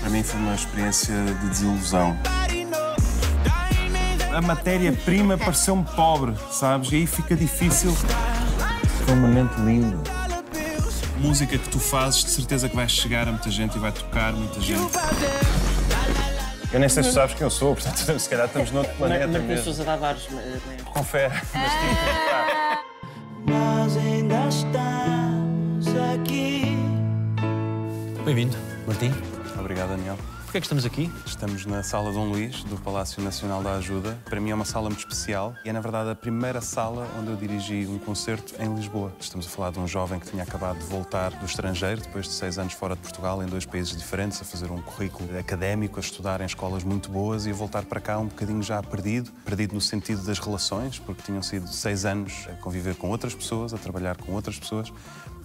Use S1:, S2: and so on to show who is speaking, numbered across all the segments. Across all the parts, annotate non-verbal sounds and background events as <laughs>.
S1: Para mim foi uma experiência de desilusão. A matéria-prima pareceu-me pobre, sabes? E aí fica difícil. Foi um momento lindo. Música que tu fazes, de certeza que vai chegar a muita gente e vai tocar muita gente. Eu nem sei se tu sabes quem eu sou, portanto, <laughs> se calhar estamos noutro planeta
S2: Martim
S1: mesmo.
S2: Sousa Tavares.
S1: Confere. Mas tipo,
S3: Nós ainda estamos aqui.
S4: Bem-vindo, Martim.
S1: Obrigado, Daniel.
S4: Porquê é que estamos aqui?
S1: Estamos na Sala Dom Luís, do Palácio Nacional da Ajuda. Para mim é uma sala muito especial e é, na verdade, a primeira sala onde eu dirigi um concerto em Lisboa. Estamos a falar de um jovem que tinha acabado de voltar do estrangeiro, depois de seis anos fora de Portugal, em dois países diferentes, a fazer um currículo académico, a estudar em escolas muito boas e a voltar para cá um bocadinho já perdido. Perdido no sentido das relações, porque tinham sido seis anos a conviver com outras pessoas, a trabalhar com outras pessoas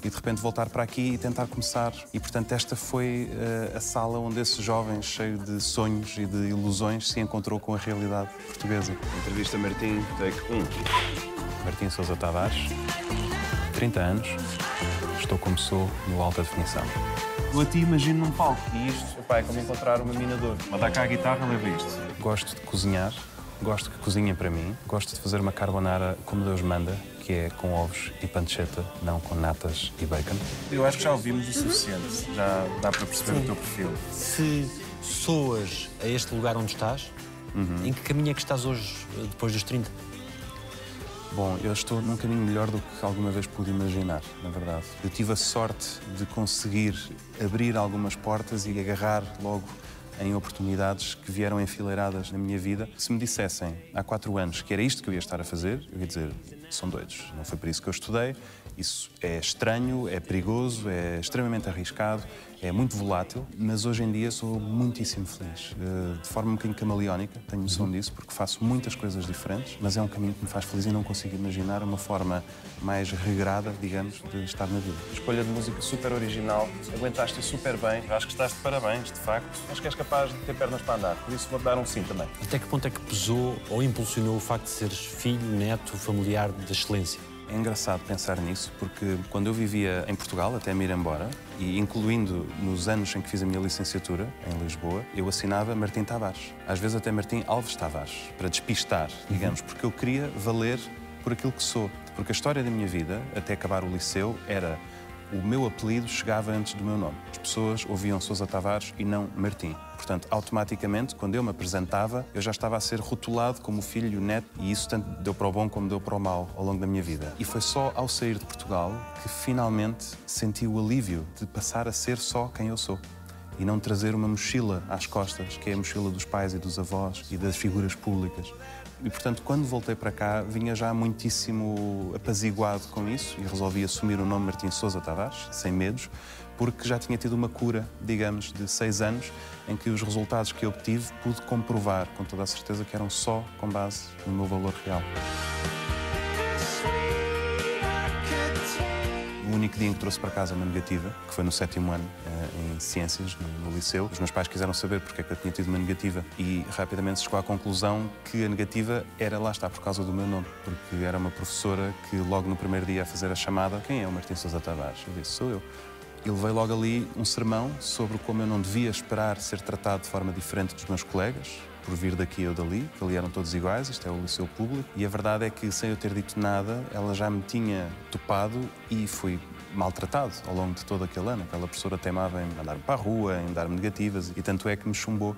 S1: e de repente voltar para aqui e tentar começar. E portanto, esta foi eh, a sala onde esse jovem, cheio de sonhos e de ilusões, se encontrou com a realidade portuguesa. Entrevista Martim, take 1. Martim Sousa Tavares, 30 anos, estou como sou no alta definição. Eu a ti imagino num palco e isto epá, é como encontrar uma mina de ouro. Mandar cá a guitarra, leva isto. Gosto de cozinhar, gosto que cozinhem para mim, gosto de fazer uma carbonara como Deus manda, que é com ovos e pancetta, não com natas e bacon. Eu acho que já ouvimos o suficiente, já dá para perceber o teu perfil.
S4: Se soas a este lugar onde estás, em que caminho é que estás hoje, depois dos 30?
S1: Bom, eu estou num caminho melhor do que alguma vez pude imaginar, na verdade. Eu tive a sorte de conseguir abrir algumas portas e agarrar logo em oportunidades que vieram enfileiradas na minha vida. Se me dissessem há quatro anos que era isto que eu ia estar a fazer, eu ia dizer: são doidos. Não foi para isso que eu estudei. Isso é estranho, é perigoso, é extremamente arriscado, é muito volátil, mas hoje em dia sou muitíssimo feliz. Eh, De forma um bocadinho camaleónica, tenho noção disso, porque faço muitas coisas diferentes, mas é um caminho que me faz feliz e não consigo imaginar uma forma mais regrada, digamos, de estar na vida. Escolha de música super original, aguentaste super bem, acho que estás de parabéns, de facto. Acho que és capaz de ter pernas para andar, por isso vou-te dar um sim também.
S4: Até que ponto é que pesou ou impulsionou o facto de seres filho, neto, familiar da excelência?
S1: É engraçado pensar nisso, porque quando eu vivia em Portugal, até me ir embora, e incluindo nos anos em que fiz a minha licenciatura, em Lisboa, eu assinava Martim Tavares. Às vezes até Martim Alves Tavares, para despistar, digamos, porque eu queria valer por aquilo que sou. Porque a história da minha vida, até acabar o liceu, era o meu apelido chegava antes do meu nome. As pessoas ouviam Sousa Tavares e não Martim. Portanto, automaticamente, quando eu me apresentava, eu já estava a ser rotulado como filho e neto, e isso tanto deu para o bom como deu para o mal ao longo da minha vida. E foi só ao sair de Portugal que finalmente senti o alívio de passar a ser só quem eu sou. E não trazer uma mochila às costas, que é a mochila dos pais e dos avós e das figuras públicas. E, portanto, quando voltei para cá, vinha já muitíssimo apaziguado com isso e resolvi assumir o nome Martim Sousa Tavares, sem medos, porque já tinha tido uma cura, digamos, de seis anos, em que os resultados que obtive pude comprovar com toda a certeza que eram só com base no meu valor real. Único dia em que trouxe para casa uma negativa, que foi no sétimo ano eh, em Ciências, no, no Liceu, os meus pais quiseram saber porque é que eu tinha tido uma negativa e rapidamente se chegou à conclusão que a negativa era, lá está, por causa do meu nome, porque era uma professora que logo no primeiro dia a fazer a chamada, quem é o Martim Sousa Tavares? Eu disse, sou eu. E levei logo ali um sermão sobre como eu não devia esperar ser tratado de forma diferente dos meus colegas, por vir daqui ou dali, que ali eram todos iguais, isto é o liceu público. E a verdade é que, sem eu ter dito nada, ela já me tinha topado e fui maltratado ao longo de todo aquele ano. Aquela professora teimava em mandar-me para a rua, em dar-me negativas, e tanto é que me chumbou.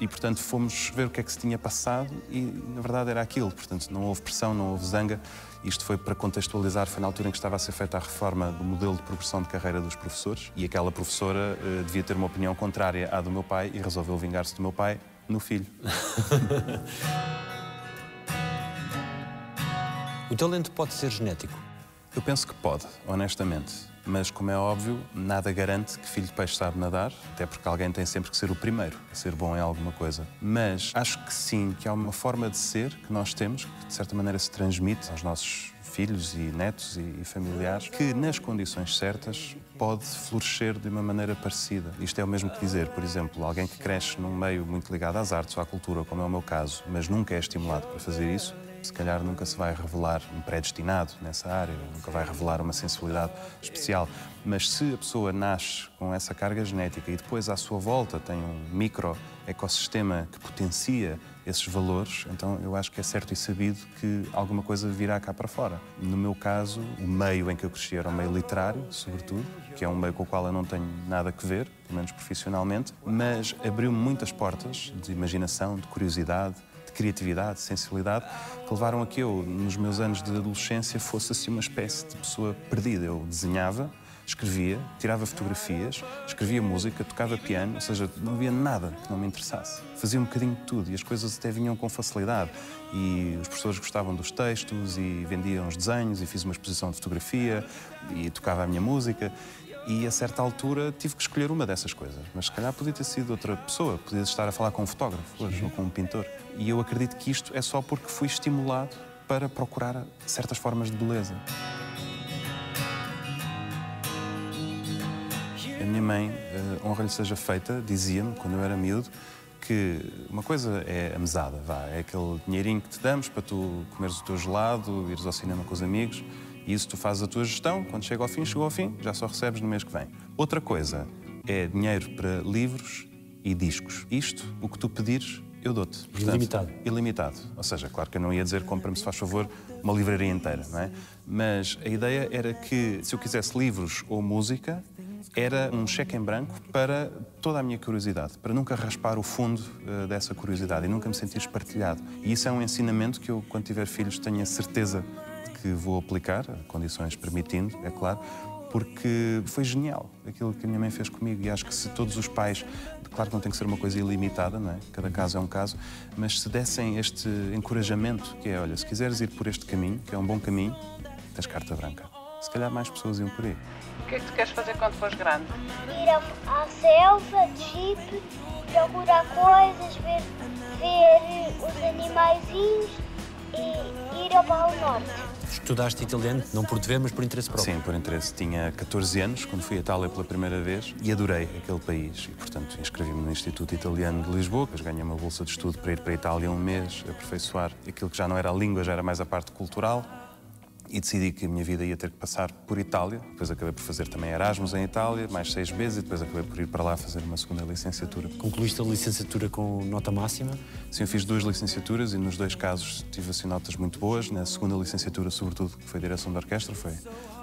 S1: E, portanto, fomos ver o que é que se tinha passado e, na verdade, era aquilo. Portanto, não houve pressão, não houve zanga. Isto foi para contextualizar, foi na altura em que estava a ser feita a reforma do modelo de progressão de carreira dos professores e aquela professora eh, devia ter uma opinião contrária à do meu pai e resolveu vingar-se do meu pai no filho. <laughs>
S4: O talento pode ser genético.
S1: Eu penso que pode, honestamente. Mas, como é óbvio, nada garante que filho de peixe sabe nadar, até porque alguém tem sempre que ser o primeiro a ser bom em alguma coisa. Mas acho que sim, que há uma forma de ser que nós temos, que de certa maneira se transmite aos nossos filhos e netos e, familiares, que nas condições certas pode florescer de uma maneira parecida. Isto é o mesmo que dizer, por exemplo, alguém que cresce num meio muito ligado às artes ou à cultura, como é o meu caso, mas nunca é estimulado para fazer isso, Se calhar nunca se vai revelar um predestinado nessa área, nunca vai revelar uma sensibilidade especial. Mas se a pessoa nasce com essa carga genética e depois à sua volta tem um micro ecossistema que potencia esses valores, então eu acho que é certo e sabido que alguma coisa virá cá para fora. No meu caso, o meio em que eu cresci era o meio literário, sobretudo, que é um meio com o qual eu não tenho nada a ver, pelo menos profissionalmente, mas abriu-me muitas portas de imaginação, de curiosidade, de criatividade, de sensibilidade, que levaram a que eu, nos meus anos de adolescência, fosse assim uma espécie de pessoa perdida. Eu desenhava, escrevia, tirava fotografias, escrevia música, tocava piano, ou seja, não havia nada que não me interessasse. Fazia um bocadinho de tudo e as coisas até vinham com facilidade. E os professores gostavam dos textos e vendiam os desenhos e fiz uma exposição de fotografia e tocava a minha música. E a certa altura tive que escolher uma dessas coisas. Mas se calhar podia ter sido outra pessoa, podia estar a falar com um fotógrafo hoje ou com um pintor. E eu acredito que isto é só porque fui estimulado para procurar certas formas de beleza. A minha mãe, uh, honra lhe seja feita, dizia-me, quando eu era miúdo, que uma coisa é a mesada, vá, é aquele dinheirinho que te damos para tu comeres o teu gelado, ires ao cinema com os amigos, e isso tu fazes a tua gestão, quando chega ao fim, chegou ao fim, já só recebes no mês que vem. Outra coisa é dinheiro para livros e discos. Isto, o que tu pedires, eu dou-te.
S4: Ilimitado.
S1: Ilimitado. Ou seja, claro que eu não ia dizer compra-me, se faz favor, uma livraria inteira, não é? Mas a ideia era que, se eu quisesse livros ou música, era um cheque em branco para toda a minha curiosidade, para nunca raspar o fundo uh, dessa curiosidade e nunca me sentir espartilhado. E isso é um ensinamento que eu, quando tiver filhos, tenho a certeza de que vou aplicar, condições permitindo, é claro, porque foi genial aquilo que a minha mãe fez comigo e acho que se todos os pais, claro que não tem que ser uma coisa ilimitada, não é? cada caso é um caso, mas se dessem este encorajamento, que é, olha, se quiseres ir por este caminho, que é um bom caminho, tens carta branca. Se calhar mais pessoas iam por aí.
S2: O que é que tu queres fazer quando fores grande?
S5: Ir à, selva de jeep, procurar coisas, ver, ver os animaizinhos e ir ao Polo Norte.
S4: Estudaste italiano, não por dever, mas por interesse próprio.
S1: Sim, por interesse. Tinha 14 anos quando fui a Itália pela primeira vez e adorei aquele país. E, portanto, inscrevi-me no Instituto Italiano de Lisboa, depois ganhei uma bolsa de estudo para ir para a Itália um mês, aperfeiçoar aquilo que já não era a língua, já era mais a parte cultural e decidi que a minha vida ia ter que passar por Itália. Depois acabei por fazer também Erasmus em Itália, mais seis meses, e depois acabei por ir para lá fazer uma segunda licenciatura.
S4: Concluíste a licenciatura com nota máxima?
S1: Sim, eu fiz duas licenciaturas e nos dois casos tive assim notas muito boas. Na segunda licenciatura, sobretudo, que foi direção de orquestra, foi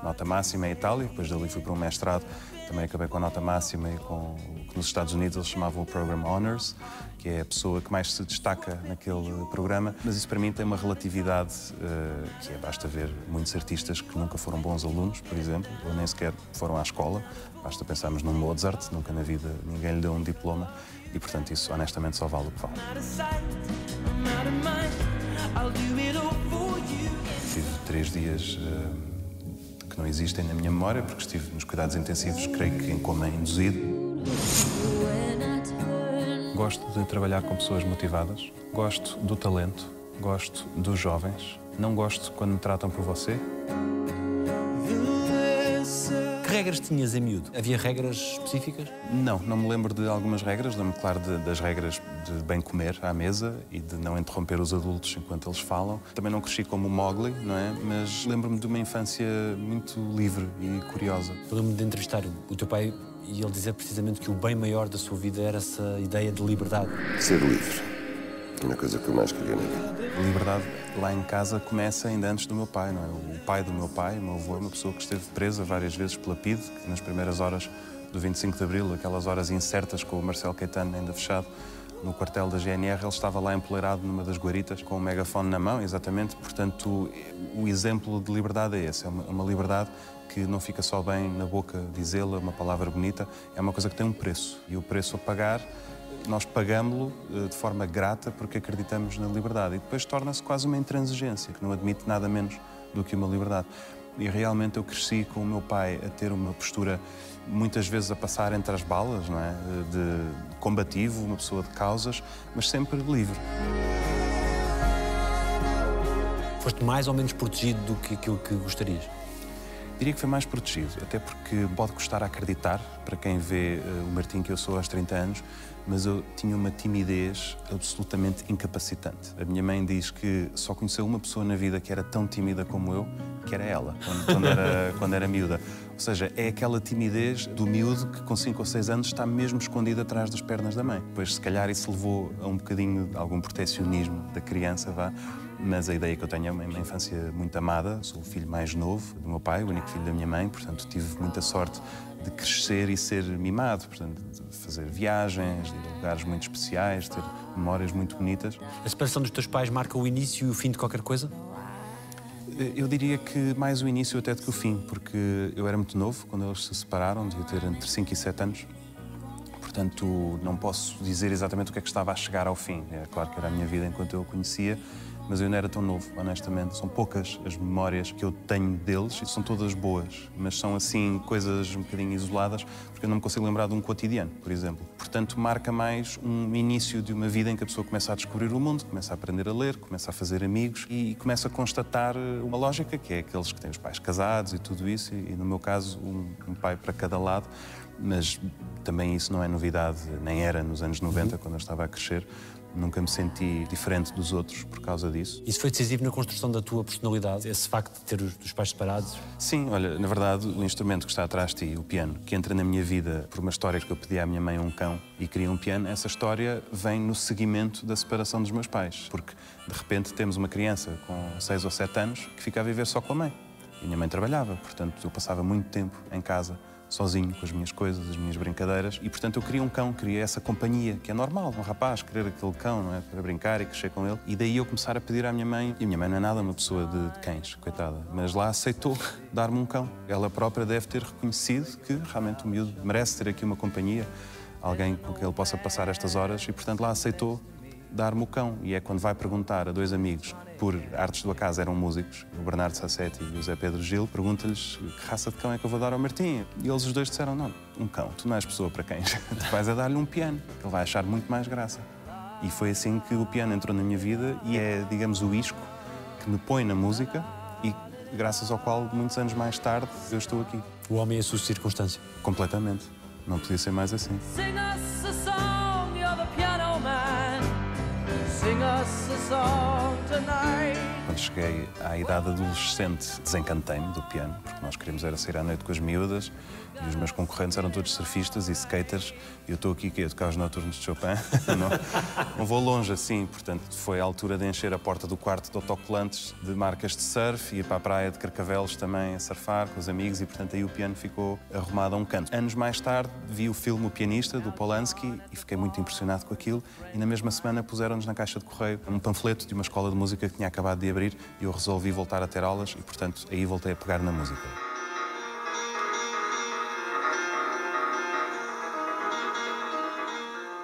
S1: nota máxima em Itália. Depois dali fui para um mestrado, também acabei com a nota máxima e com o que nos Estados Unidos eles chamavam o Program Honors, que é a pessoa que mais se destaca naquele programa. Mas isso para mim tem uma relatividade uh, que é, basta ver muitos artistas que nunca foram bons alunos, por exemplo, ou nem sequer foram à escola. Basta pensarmos num Mozart, nunca na vida ninguém lhe deu um diploma. E, portanto, isso honestamente só vale o que vale. Tive três dias uh, que não existem na minha memória, porque estive nos cuidados intensivos, creio que em coma induzido. Gosto de trabalhar com pessoas motivadas, gosto do talento, gosto dos jovens. Não gosto quando me tratam por você.
S4: Que regras tinhas em miúdo? Havia regras específicas?
S1: Não, não me lembro de algumas regras. Lembro-me, claro, de, das regras de bem comer à mesa e de não interromper os adultos enquanto eles falam. Também não cresci como o Mowgli, não é? Mas lembro-me de uma infância muito livre e curiosa.
S4: Lembro-me de entrevistar o teu pai e ele dizer precisamente que o bem maior da sua vida era essa ideia de liberdade.
S6: Ser livre. Uma coisa que eu mais queria na vida.
S1: Liberdade lá em casa começa ainda antes do meu pai, não é? O pai do meu pai, o meu avô, é uma pessoa que esteve presa várias vezes pela PIDE, que nas primeiras horas do 25 de Abril, aquelas horas incertas com o Marcelo Caetano ainda fechado, no quartel da GNR, ele estava lá empoleirado numa das guaritas com o megafone na mão, exatamente. Portanto, o exemplo de liberdade é esse, é uma liberdade que não fica só bem na boca dizê-la, uma palavra bonita, é uma coisa que tem um preço. E o preço a pagar, nós pagamos-lo eh, de forma grata porque acreditamos na liberdade. E depois torna-se quase uma intransigência, que não admite nada menos do que uma liberdade. E realmente eu cresci com o meu pai a ter uma postura muitas vezes a passar entre as balas, não é? De combativo, uma pessoa de causas, mas sempre livre.
S4: Foste mais ou menos protegido do que aquilo que gostarias?
S1: Diria que foi mais protegido, até porque pode custar a acreditar para quem vê uh, o Martim que eu sou aos 30 anos, mas eu tinha uma timidez absolutamente incapacitante. A minha mãe diz que só conheceu uma pessoa na vida que era tão tímida como eu, que era ela, quando, quando era, <laughs> quando era miúda. Ou seja, é aquela timidez do miúdo que com 5 ou 6 anos está mesmo escondido atrás das pernas da mãe. Pois, se calhar, isso levou a um bocadinho de algum protecionismo da criança, vá. Mas a ideia que eu tenho é uma infância muito amada. Sou o filho mais novo do meu pai, o único filho da minha mãe, portanto, tive muita sorte de crescer e ser mimado, portanto, de fazer viagens, de ir a lugares muito especiais, ter memórias muito bonitas.
S4: A separação dos teus pais marca o início e o fim de qualquer coisa?
S1: Eu diria que mais o início até do que o fim, porque eu era muito novo quando eles se separaram, devia ter entre 5 e 7 anos. Portanto, não posso dizer exatamente o que é que estava a chegar ao fim. É claro que era a minha vida enquanto eu a conhecia, mas eu não era tão novo, honestamente. São poucas as memórias que eu tenho deles e são todas boas, mas são assim coisas um bocadinho isoladas, porque eu não me consigo lembrar de um cotidiano, por exemplo. Portanto, marca mais um início de uma vida em que a pessoa começa a descobrir o mundo, começa a aprender a ler, começa a fazer amigos e começa a constatar uma lógica que é aqueles que têm os pais casados e tudo isso, e no meu caso, um, um pai para cada lado mas também isso não é novidade, nem era nos anos 90, uhum. quando eu estava a crescer. Nunca me senti diferente dos outros por causa disso.
S4: Isso foi decisivo na construção da tua personalidade, esse facto de ter os, pais separados?
S1: Sim, olha, na verdade, o instrumento que está atrás de ti, o piano, que entra na minha vida por uma história que eu pedi à minha mãe um cão e queria um piano, essa história vem no seguimento da separação dos meus pais. Porque, de repente, temos uma criança com 6 ou 7 anos que fica a viver só com a mãe. E a minha mãe trabalhava, portanto, eu passava muito tempo em casa sozinho com as minhas coisas, as minhas brincadeiras e, portanto, eu queria um cão, queria essa companhia, que é normal, um rapaz querer aquele cão, não é? Para brincar e crescer com ele. E daí eu começar a pedir à minha mãe, e a minha mãe não é nada uma pessoa de, de cães, coitada, mas lá aceitou <laughs> dar-me um cão. Ela própria deve ter reconhecido que realmente o miúdo merece ter aqui uma companhia, alguém com quem ele possa passar estas horas e, portanto, lá aceitou dar-me o cão. E é quando vai perguntar a dois amigos por artes do acaso eram músicos, o Bernardo Sassetti e o José Pedro Gil, pergunta-lhes que raça de cão é que eu vou dar ao Martim. E eles os dois disseram, não, um cão, tu não és pessoa para cães, <laughs> tu vais a dar-lhe um piano, que ele vai achar muito mais graça. E foi assim que o piano entrou na minha vida e é, digamos, o isco que me põe na música e graças ao qual, muitos anos mais tarde, eu estou aqui.
S4: O homem é a sua circunstância?
S1: Completamente. Não podia ser mais assim. Us a song tonight. Quando cheguei à idade adolescente, desencantei-me do piano, porque nós queríamos era sair à noite com as miúdas e os meus concorrentes eram todos surfistas e skaters e eu estou aqui que a tocar os noturnos de Chopin. <laughs> não, não vou longe assim, portanto foi a altura de encher a porta do quarto de autocolantes de marcas de surf e ir para a praia de Carcavelos também a surfar com os amigos e portanto aí o piano ficou arrumado a um canto. Anos mais tarde vi o filme O Pianista, do Polanski e fiquei muito impressionado com aquilo e na mesma semana puseram-nos na caixa de correio um panfleto de uma escola de música que tinha acabado de abrir e eu resolvi voltar a ter aulas e portanto aí voltei a pegar na música.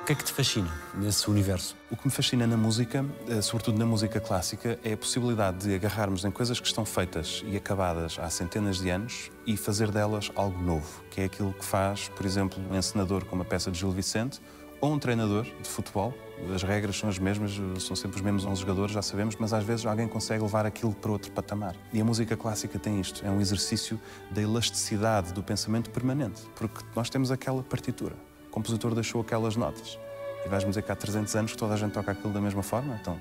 S4: O que é que te fascina nesse universo?
S1: O que me fascina na música, eh, sobretudo na música clássica, é a possibilidade de agarrarmos em coisas que estão feitas e acabadas há centenas de anos e fazer delas algo novo, que é aquilo que faz, por exemplo, um encenador com uma peça de Gil Vicente ou um treinador de futebol. As regras são as mesmas, são sempre os mesmos 11 jogadores, já sabemos, mas às vezes alguém consegue levar aquilo para outro patamar. E a música clássica tem isto, é um exercício da elasticidade do pensamento permanente, porque nós temos aquela partitura o compositor deixou aquelas notas. E vais-me dizer que há 300 anos que toda a gente toca aquilo da mesma forma? Então,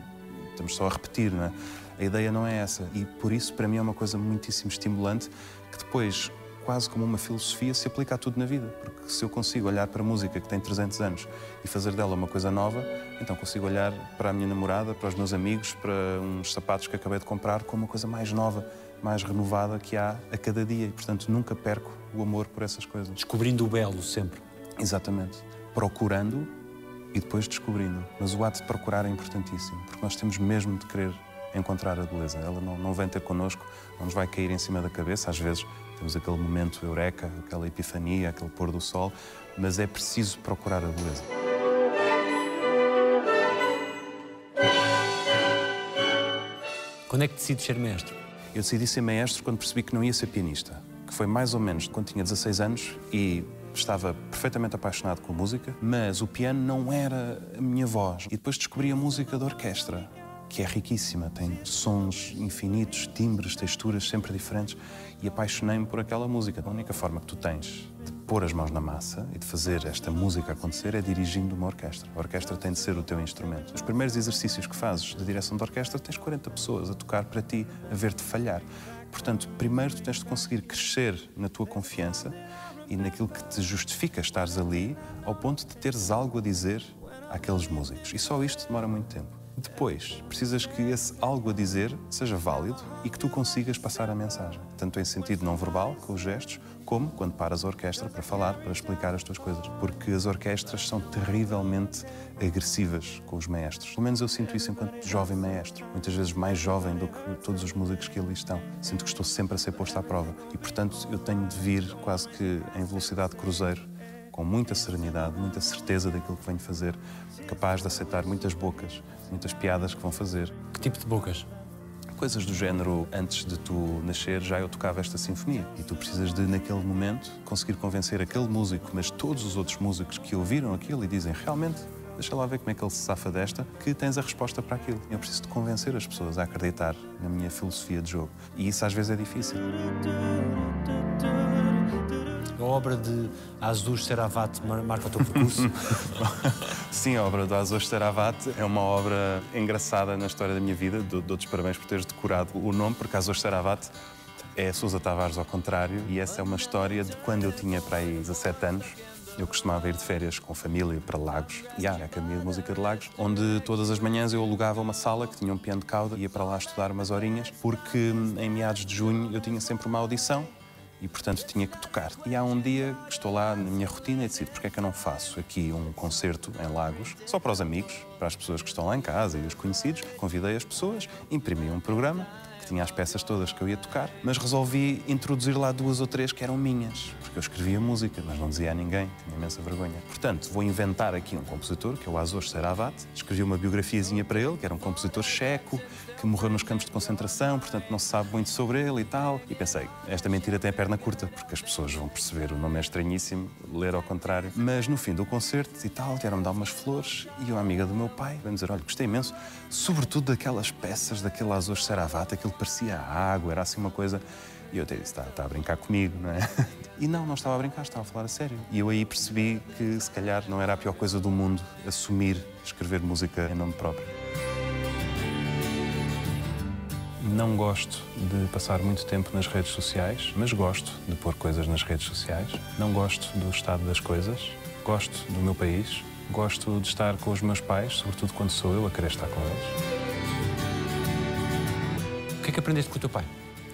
S1: estamos só a repetir, não é? A ideia não é essa. E por isso, para mim, é uma coisa muitíssimo estimulante que depois, quase como uma filosofia, se aplica a tudo na vida. Porque se eu consigo olhar para a música que tem 300 anos e fazer dela uma coisa nova, então consigo olhar para a minha namorada, para os meus amigos, para uns sapatos que acabei de comprar como uma coisa mais nova, mais renovada que há a cada dia. E, portanto, nunca perco o amor por essas coisas.
S4: Descobrindo o belo sempre.
S1: Exatamente. Procurando e depois descobrindo. Mas o ato de procurar é importantíssimo, porque nós temos mesmo de querer encontrar a beleza. Ela não, não vem ter connosco, não nos vai cair em cima da cabeça. Às vezes temos aquele momento eureka, aquela epifania, aquele pôr do sol, mas é preciso procurar a beleza.
S4: Quando é que decides ser mestre?
S1: Eu decidi ser maestro quando percebi que não ia ser pianista, que foi mais ou menos quando tinha 16 anos e estava perfeitamente apaixonado com a música, mas o piano não era a minha voz. E depois descobri a música da orquestra, que é riquíssima, tem sons infinitos, timbres, texturas sempre diferentes e apaixonei-me por aquela música. A única forma que tu tens de pôr as mãos na massa e de fazer esta música acontecer é dirigindo uma orquestra. A orquestra tem de ser o teu instrumento. Os primeiros exercícios que fazes de direção de orquestra tens 40 pessoas a tocar para ti, a ver-te falhar. Portanto, primeiro tu tens de conseguir crescer na tua confiança e naquilo que te justifica estares ali, ao ponto de teres algo a dizer àqueles músicos. E só isto demora muito tempo. Depois, precisas que esse algo a dizer seja válido e que tu consigas passar a mensagem, tanto em sentido não verbal, com os gestos, como quando paras a orquestra para falar, para explicar as tuas coisas. Porque as orquestras são terrivelmente agressivas com os maestros. Pelo menos eu sinto isso enquanto jovem maestro, muitas vezes mais jovem do que todos os músicos que ali estão. Sinto que estou sempre a ser posto à prova e, portanto, eu tenho de vir quase que em velocidade de cruzeiro com muita serenidade, muita certeza daquilo que venho fazer, capaz de aceitar muitas bocas, muitas piadas que vão fazer.
S4: Que tipo de bocas?
S1: Coisas do género, antes de tu nascer, já eu tocava esta sinfonia. E tu precisas de, naquele momento, conseguir convencer aquele músico, mas todos os outros músicos que ouviram aquilo e dizem realmente, deixa lá ver como é que ele se safa desta, que tens a resposta para aquilo. Eu preciso de convencer as pessoas a acreditar na minha filosofia de jogo. E isso às vezes é difícil.
S4: A obra de Azus Seravat marca o teu percurso?
S1: Sim, a obra do Azus Seravat é uma obra engraçada na história da minha vida. Dou-te parabéns por teres decorado o nome, porque Azus Seravat é Sousa Tavares ao contrário. E essa é uma história de quando eu tinha para aí 17 anos. Eu costumava ir de férias com família para Lagos, e há a Academia de Música de Lagos, onde todas as manhãs eu alugava uma sala que tinha um piano de cauda, ia para lá estudar umas horinhas, porque em meados de junho eu tinha sempre uma audição e, portanto, tinha que tocar. E há um dia que estou lá na minha rotina e decido porque é que eu não faço aqui um concerto em Lagos, só para os amigos, para as pessoas que estão lá em casa e os conhecidos. Convidei as pessoas, imprimi um programa que tinha as peças todas que eu ia tocar, mas resolvi introduzir lá duas ou três que eram minhas, porque eu escrevia música, mas não dizia a ninguém, tinha imensa vergonha. Portanto, vou inventar aqui um compositor, que é o Azor Seravat, escrevi uma biografiazinha para ele, que era um compositor checo, que morreu nos campos de concentração, portanto não se sabe muito sobre ele e tal. E pensei, esta mentira tem a perna curta, porque as pessoas vão perceber, o nome é estranhíssimo, ler ao contrário. Mas no fim do concerto e tal, vieram-me dar umas flores e uma amiga do meu pai veio dizer, olha, gostei imenso, sobretudo daquelas peças, daquele Azor Seravat, aquilo parecia água, era assim uma coisa... E eu até disse, está, está a brincar comigo, não é? <laughs> E não, não estava a brincar, estava a falar a sério. E eu aí percebi que se calhar não era a pior coisa do mundo assumir escrever música em nome próprio. Não gosto de passar muito tempo nas redes sociais, mas gosto de pôr coisas nas redes sociais. Não gosto do estado das coisas, gosto do meu país, gosto de estar com os meus pais, sobretudo quando sou eu a querer estar com eles.
S4: O que é que aprendeste com o teu pai?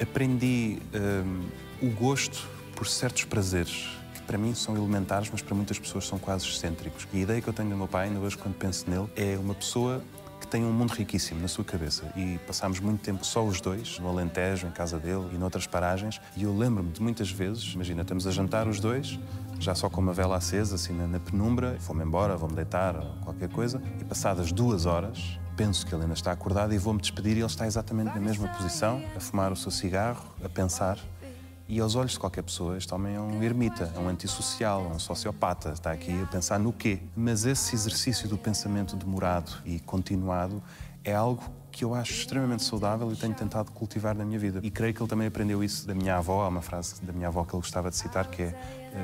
S1: Aprendi hum, o gosto por certos prazeres que para mim são elementares, mas para muitas pessoas são quase excêntricos. E a ideia que eu tenho do meu pai, ainda hoje quando penso nele, é uma pessoa tem um mundo riquíssimo na sua cabeça e passámos muito tempo só os dois, no Alentejo, em casa dele e noutras paragens. E eu lembro-me de muitas vezes, imagina, estamos a jantar os dois, já só com uma vela acesa, assim na, na penumbra, vou-me embora, vou-me deitar, qualquer coisa, e passadas duas horas, penso que ele ainda está acordado e vou-me despedir e ele está exatamente na mesma posição, a fumar o seu cigarro, a pensar. E aos olhos de qualquer pessoa, este homem é um ermita, é um antissocial, é um sociopata, está aqui a pensar no quê? Mas esse exercício do pensamento demorado e continuado é algo que eu acho extremamente saudável e tenho tentado cultivar na minha vida. E creio que ele também aprendeu isso da minha avó, há uma frase da minha avó que ele gostava de citar que é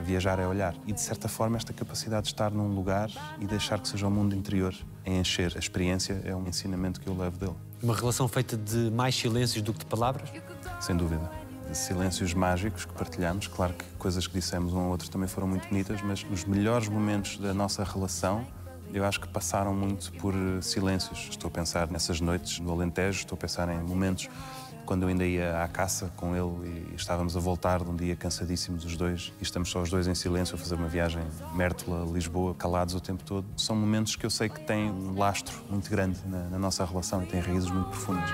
S1: viajar é olhar. E de certa forma esta capacidade de estar num lugar e deixar que seja o mundo interior a encher a experiência é um ensinamento que eu levo dele.
S4: Uma relação feita de mais silêncios do que de palavras?
S1: Sem dúvida silêncios mágicos que partilhamos. Claro que coisas que dissemos um ao outro também foram muito bonitas, mas os melhores momentos da nossa relação eu acho que passaram muito por silêncios. Estou a pensar nessas noites no Alentejo, estou a pensar em momentos quando eu ainda ia à caça com ele e estávamos a voltar de um dia cansadíssimos os dois e estamos só os dois em silêncio a fazer uma viagem Mértola-Lisboa, calados o tempo todo. São momentos que eu sei que têm um lastro muito grande na, na nossa relação e têm raízes muito profundas.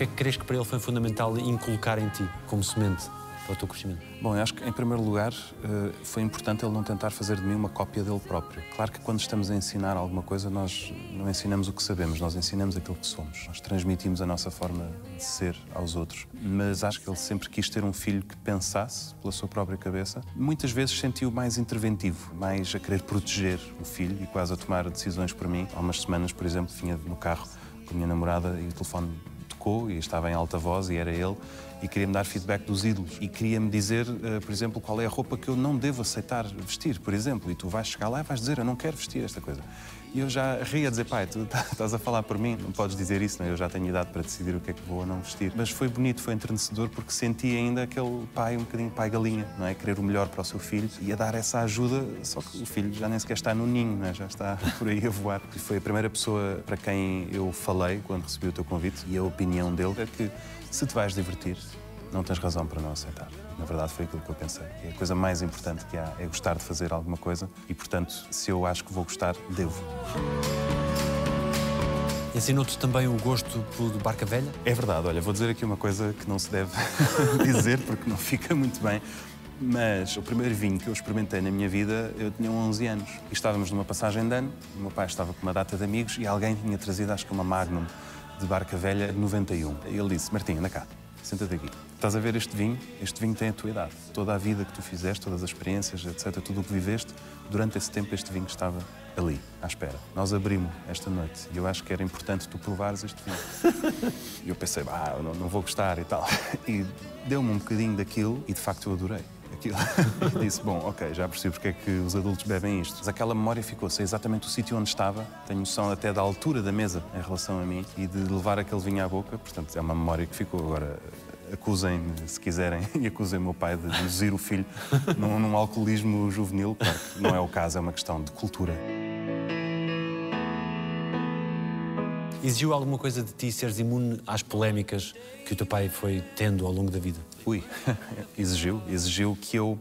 S4: Que é que crees que para ele foi fundamental inculcar em ti, como semente? para o teu crescimento?
S1: Bom, eu acho que, em primeiro lugar, eh, foi importante ele não tentar fazer de mim uma cópia dele próprio. Claro que quando estamos a ensinar alguma coisa, nós não ensinamos o que sabemos, nós ensinamos aquilo que somos. Nós transmitimos a nossa forma de ser aos outros. Mas acho que ele sempre quis ter um filho que pensasse pela sua própria cabeça. Muitas vezes sentiu mais interventivo, mais a querer proteger o filho e quase a tomar decisões por mim. Há umas semanas, por exemplo, vinha no carro com a minha namorada e o telefone tocou e estava em alta voz e era ele e queria-me dar feedback dos ídolos e queria-me dizer, uh, por exemplo, qual é a roupa que eu não devo aceitar vestir, por exemplo, e tu vais chegar lá e vais dizer, eu não quero vestir esta coisa. E eu já ria a dizer, pai, tu tá, <laughs> estás a falar por mim, não podes dizer isso? É? eu já tenho idade para decidir o que é que vou ou não vestir. Mas foi bonito, foi entrenecedor, porque senti ainda aquele pai, um bocadinho pai galinha, não é? Querer o melhor para o seu filho e a dar essa ajuda, só que o filho já nem sequer está no ninho, é? já está <laughs> por aí a voar. E foi a primeira pessoa para quem eu falei quando recebi o teu convite e a opinião dele é que se te vais divertir, não tens razão para não aceitar. Na verdade, foi aquilo que eu pensei. A coisa mais importante que há é gostar de fazer alguma coisa e, portanto, se eu acho que vou gostar, devo.
S4: Ensinou-te também o gosto por barca velha?
S1: É verdade. Olha, vou dizer aqui uma coisa que não se deve <laughs> dizer porque não fica muito bem. Mas o primeiro vinho que eu experimentei na minha vida, eu tinha 11 anos. E estávamos numa passagem de ano, o meu pai estava com uma data de amigos e alguém tinha trazido, acho que uma Magnum de barca velha de 91. E ele disse: Martim, anda cá, senta-te aqui. Estás a ver este vinho? Este vinho tem a tua idade. Toda a vida que tu fizeste, todas as experiências, etc., tudo o que viveste, durante esse tempo este vinho estava ali, à espera. Nós abrimos esta noite e eu acho que era importante tu provares este vinho. <laughs> e eu pensei, ah, não, não vou gostar e tal. <laughs> E deu-me um bocadinho daquilo e de facto eu adorei aquilo. <laughs> e disse, bom, ok, já percebi porque é que os adultos bebem isto. Mas aquela memória ficou, sei exatamente o sítio onde estava, tenho noção até da altura da mesa em relação a mim e de levar aquele vinho à boca, portanto é uma memória que ficou. Agora, acusem-me, se quiserem, <laughs> e acusem o meu pai de induzir o filho num, num alcoolismo juvenil. Claro que não é o caso, é uma questão de cultura.
S4: Exigiu alguma coisa de ti seres imune às polémicas que o teu pai foi tendo ao longo da vida?
S1: Ui, <laughs> exigiu. Exigiu que eu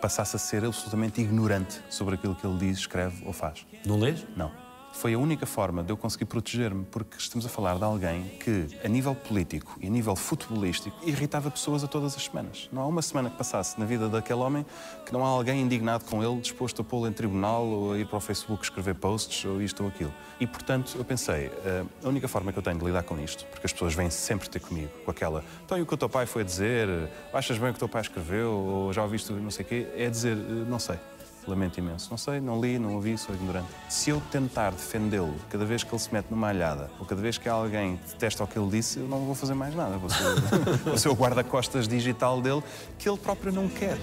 S1: passasse a ser absolutamente ignorante sobre aquilo que ele diz, escreve ou faz.
S4: Não lês?
S1: Não. Foi a única forma de eu conseguir proteger-me, porque estamos a falar de alguém que, a nível político e a nível futebolístico, irritava pessoas a todas as semanas. Não há uma semana que passasse na vida daquele homem que não há alguém indignado com ele, disposto a pô-lo em tribunal ou a ir para o Facebook escrever posts ou isto ou aquilo. E, portanto, eu pensei, eh, a única forma que eu tenho de lidar com isto, porque as pessoas vêm sempre ter comigo com aquela então e o que o teu pai foi dizer, achas bem o que o teu pai escreveu, ou já ouviste não sei o quê, é dizer, eh, não sei. Lamento imenso. Não sei, não li, não ouvi, sou ignorante. Se eu tentar defendê-lo cada vez que ele se mete numa alhada ou cada vez que alguém detesta o que ele disse, eu não vou fazer mais nada. Vou ser, <laughs> vou ser o guarda-costas digital dele que ele próprio não quer.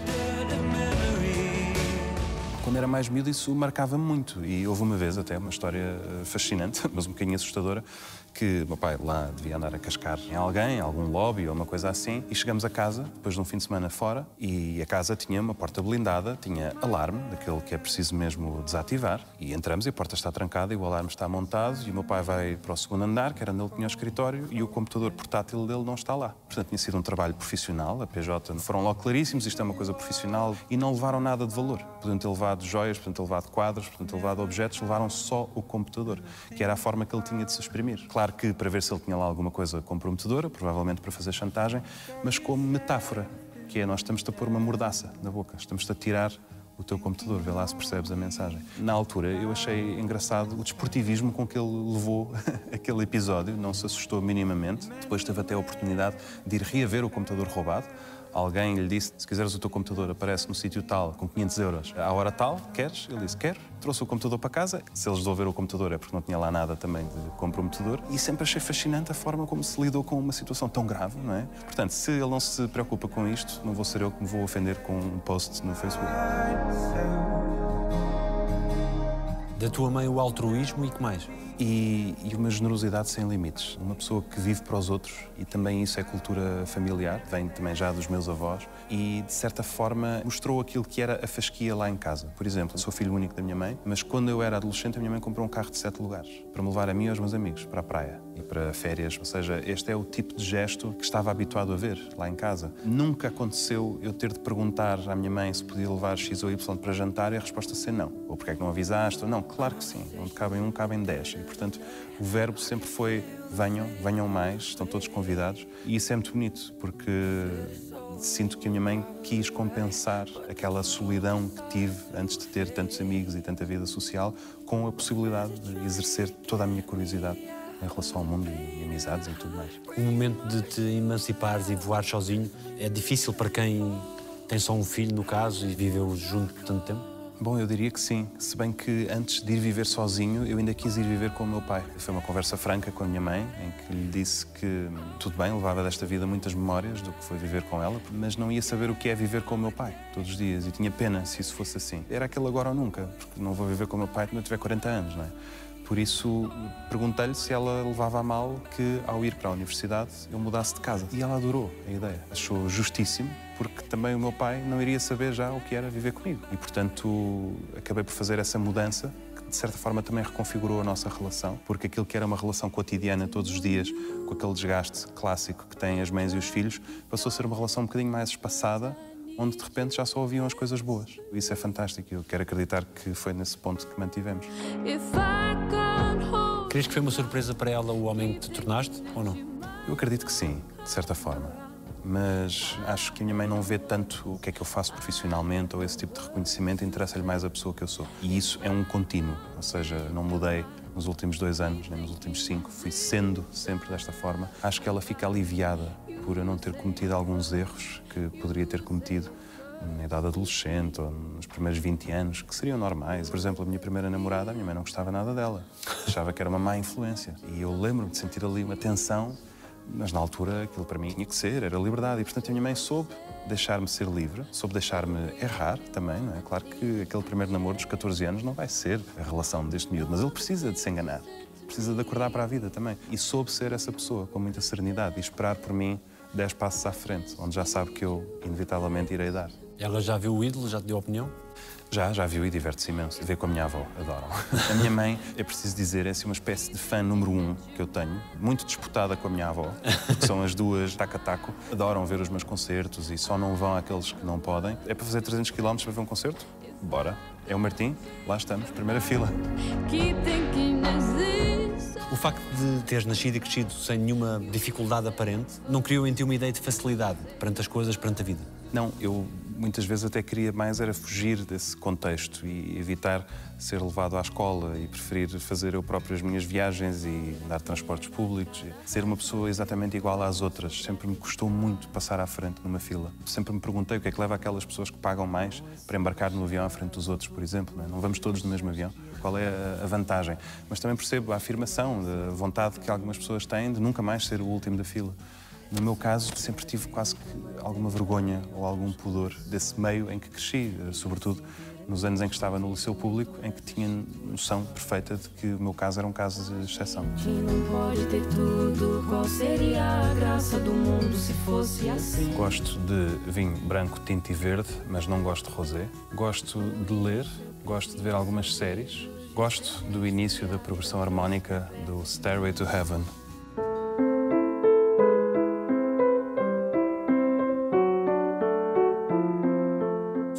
S1: Quando era mais miúdo, isso marcava-me muito. E houve uma vez, até uma história eh, fascinante, <laughs> mas um bocadinho assustadora, que meu pai lá devia andar a cascar em alguém, algum lobby ou uma coisa assim, e chegamos a casa, depois de um fim de semana fora, e a casa tinha uma porta blindada, tinha alarme, daquele que é preciso mesmo desativar, e entramos e a porta está trancada e o alarme está montado, e o meu pai vai para o segundo andar, que era onde ele tinha o escritório, e o computador portátil dele não está lá. Portanto, tinha sido um trabalho profissional, a PJ foram logo claríssimos, isto é uma coisa profissional, e não levaram nada de valor. Podiam ter levado joias, podiam ter levado quadros, podiam ter levado objetos, levaram só o computador, que era a forma que ele tinha de se exprimir. Claro que para ver se ele tinha lá alguma coisa comprometedora, provavelmente para fazer chantagem, mas como metáfora, que é nós estamos-te a pôr uma mordaça na boca, estamos-te a tirar o teu computador, vê lá se percebes a mensagem. Na altura, eu achei engraçado o desportivismo com que ele levou <laughs> aquele episódio, não se assustou minimamente. Depois teve até a oportunidade de ir reaver o computador roubado alguém lhe disse: se quiseres o teu computador, aparece no sítio tal, com 500 euros, à hora tal, queres? Ele disse: quero. Trouxe o computador para casa. Se eles devolveram o computador é porque não tinha lá nada também de comprometedor. E sempre achei fascinante a forma como se lidou com uma situação tão grave, não é? Portanto, se ele não se preocupa com isto, não vou ser eu que me vou ofender com um post no Facebook.
S4: Da tua mãe, o altruísmo e que mais?
S1: E, e, uma generosidade sem limites. Uma pessoa que vive para os outros e também isso é cultura familiar, vem também já dos meus avós e de certa forma mostrou aquilo que era a fasquia lá em casa. Por exemplo, sou filho único da minha mãe, mas quando eu era adolescente a minha mãe comprou um carro de sete lugares para me levar a mim e aos meus amigos para a praia e para férias. Ou seja, este é o tipo de gesto que estava habituado a ver lá em casa. Nunca aconteceu eu ter de perguntar à minha mãe se podia levar X ou Y para jantar e a resposta ser não. Ou porque é que não avisaste? Ou não, claro que sim. Onde cabem um, cabem dez. Portanto, o verbo sempre foi venham, venham mais, estão todos convidados. E isso é muito bonito, porque sinto que a minha mãe quis compensar aquela solidão que tive antes de ter tantos amigos e tanta vida social com a possibilidade de exercer toda a minha curiosidade em relação ao mundo e amizades e tudo mais.
S4: O momento de te emancipares e voar sozinho é difícil para quem tem só um filho, no caso, e viveu junto por tanto tempo?
S1: Bom, eu diria que sim. Se bem que antes de ir viver sozinho, eu ainda quis ir viver com o meu pai. Foi uma conversa franca com a minha mãe, em que lhe disse que tudo bem, levava desta vida muitas memórias do que foi viver com ela, mas não ia saber o que é viver com o meu pai todos os dias. E tinha pena se isso fosse assim. Era aquele agora ou nunca, porque não vou viver com o meu pai quando eu tiver 40 anos, não é? Por isso, perguntei-lhe se ela levava a mal que, ao ir para a universidade, eu mudasse de casa. E ela adorou a ideia. Achou justíssimo, porque também o meu pai não iria saber já o que era viver comigo. E, portanto, acabei por fazer essa mudança que, de certa forma, também reconfigurou a nossa relação, porque aquilo que era uma relação cotidiana todos os dias, com aquele desgaste clássico que têm as mães e os filhos, passou a ser uma relação um bocadinho mais espaçada, onde de repente já só ouviam as coisas boas. Isso é fantástico e eu quero acreditar que foi nesse ponto que mantivemos.
S4: Crees que foi uma surpresa para ela o homem que te tornaste ou não?
S1: Eu acredito que sim, de certa forma. Mas acho que a minha mãe não vê tanto o que é que eu faço profissionalmente ou esse tipo de reconhecimento, interessa-lhe mais a pessoa que eu sou. E isso é um contínuo, ou seja, não mudei nos últimos dois anos, nem nos últimos cinco, fui sendo sempre desta forma. Acho que ela fica aliviada por eu não ter cometido alguns erros que poderia ter cometido na idade adolescente ou nos primeiros 20 anos, que seriam normais. Por exemplo, a minha primeira namorada, a minha mãe não gostava nada dela. Achava que era uma má influência. E eu lembro-me de sentir ali uma tensão, mas na altura aquilo para mim tinha que ser, era liberdade. E portanto a minha mãe soube deixar-me ser livre, soube deixar-me errar também, não é? Claro que aquele primeiro namoro dos 14 anos não vai ser a relação deste miúdo, mas ele precisa de se enganar. Precisa de acordar para a vida também. E soube ser essa pessoa com muita serenidade e esperar por mim dez passos à frente, onde já sabe que eu inevitavelmente irei dar.
S4: Ela já viu o ídolo, já te deu opinião?
S1: Já, já viu e diverte-se imenso. Vê com a minha avó, adoram. A minha mãe, é preciso dizer, é assim uma espécie de fã número um que eu tenho, muito disputada com a minha avó, que são as duas taca-taco. Adoram ver os meus concertos e só não vão àqueles que não podem. É para fazer 300 km para ver um concerto? Bora. É o Martim, lá estamos, primeira fila.
S4: O facto de teres nascido e crescido sem nenhuma dificuldade aparente não criou em ti uma ideia de facilidade perante as coisas, perante a vida?
S1: Não, eu muitas vezes até queria mais era fugir desse contexto e evitar ser levado à escola e preferir fazer eu próprio as minhas viagens e dar transportes públicos. Ser uma pessoa exatamente igual às outras. Sempre me custou muito passar à frente numa fila. Sempre me perguntei o que é que leva aquelas pessoas que pagam mais para embarcar no avião à frente dos outros, por exemplo. Não, é? não vamos todos no mesmo avião. Qual é a vantagem? Mas também percebo a afirmação, a vontade que algumas pessoas têm de nunca mais ser o último da fila. No meu caso, sempre tive quase que alguma vergonha ou algum pudor desse meio em que cresci, sobretudo nos anos em que estava no liceu público, em que tinha noção perfeita de que o meu caso era um caso de exceção.
S7: Não pode ter tudo, qual seria a graça do mundo se fosse assim?
S1: Gosto de vinho branco, tinto e verde, mas não gosto de rosé. Gosto de ler, gosto de ver algumas séries. Gosto do início da progressão harmónica do Stairway to Heaven,